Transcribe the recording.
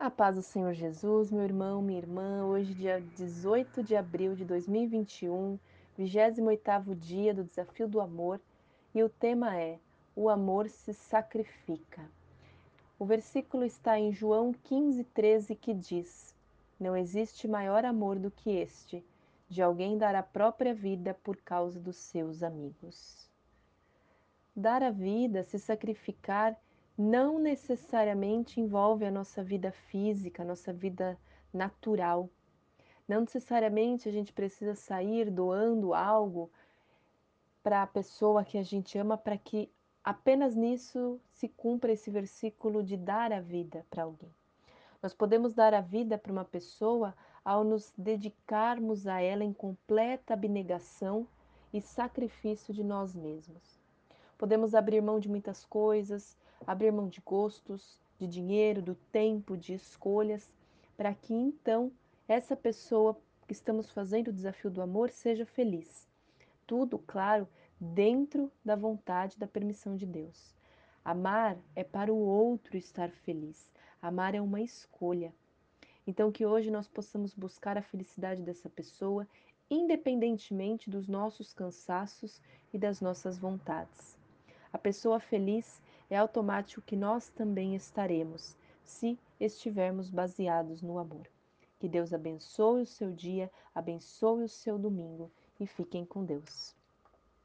A paz do Senhor Jesus, meu irmão, minha irmã, hoje dia 18 de abril de 2021, 28º dia do Desafio do Amor, e o tema é O amor se sacrifica. O versículo está em João 15:13 que diz: Não existe maior amor do que este, de alguém dar a própria vida por causa dos seus amigos. Dar a vida, se sacrificar, não necessariamente envolve a nossa vida física, a nossa vida natural. Não necessariamente a gente precisa sair doando algo para a pessoa que a gente ama para que apenas nisso se cumpra esse versículo de dar a vida para alguém. Nós podemos dar a vida para uma pessoa ao nos dedicarmos a ela em completa abnegação e sacrifício de nós mesmos. Podemos abrir mão de muitas coisas, abrir mão de gostos, de dinheiro, do tempo, de escolhas, para que então essa pessoa que estamos fazendo o desafio do amor seja feliz. Tudo, claro, dentro da vontade da permissão de Deus. Amar é para o outro estar feliz. Amar é uma escolha. Então, que hoje nós possamos buscar a felicidade dessa pessoa, independentemente dos nossos cansaços e das nossas vontades. A pessoa feliz é automático que nós também estaremos, se estivermos baseados no amor. Que Deus abençoe o seu dia, abençoe o seu domingo e fiquem com Deus.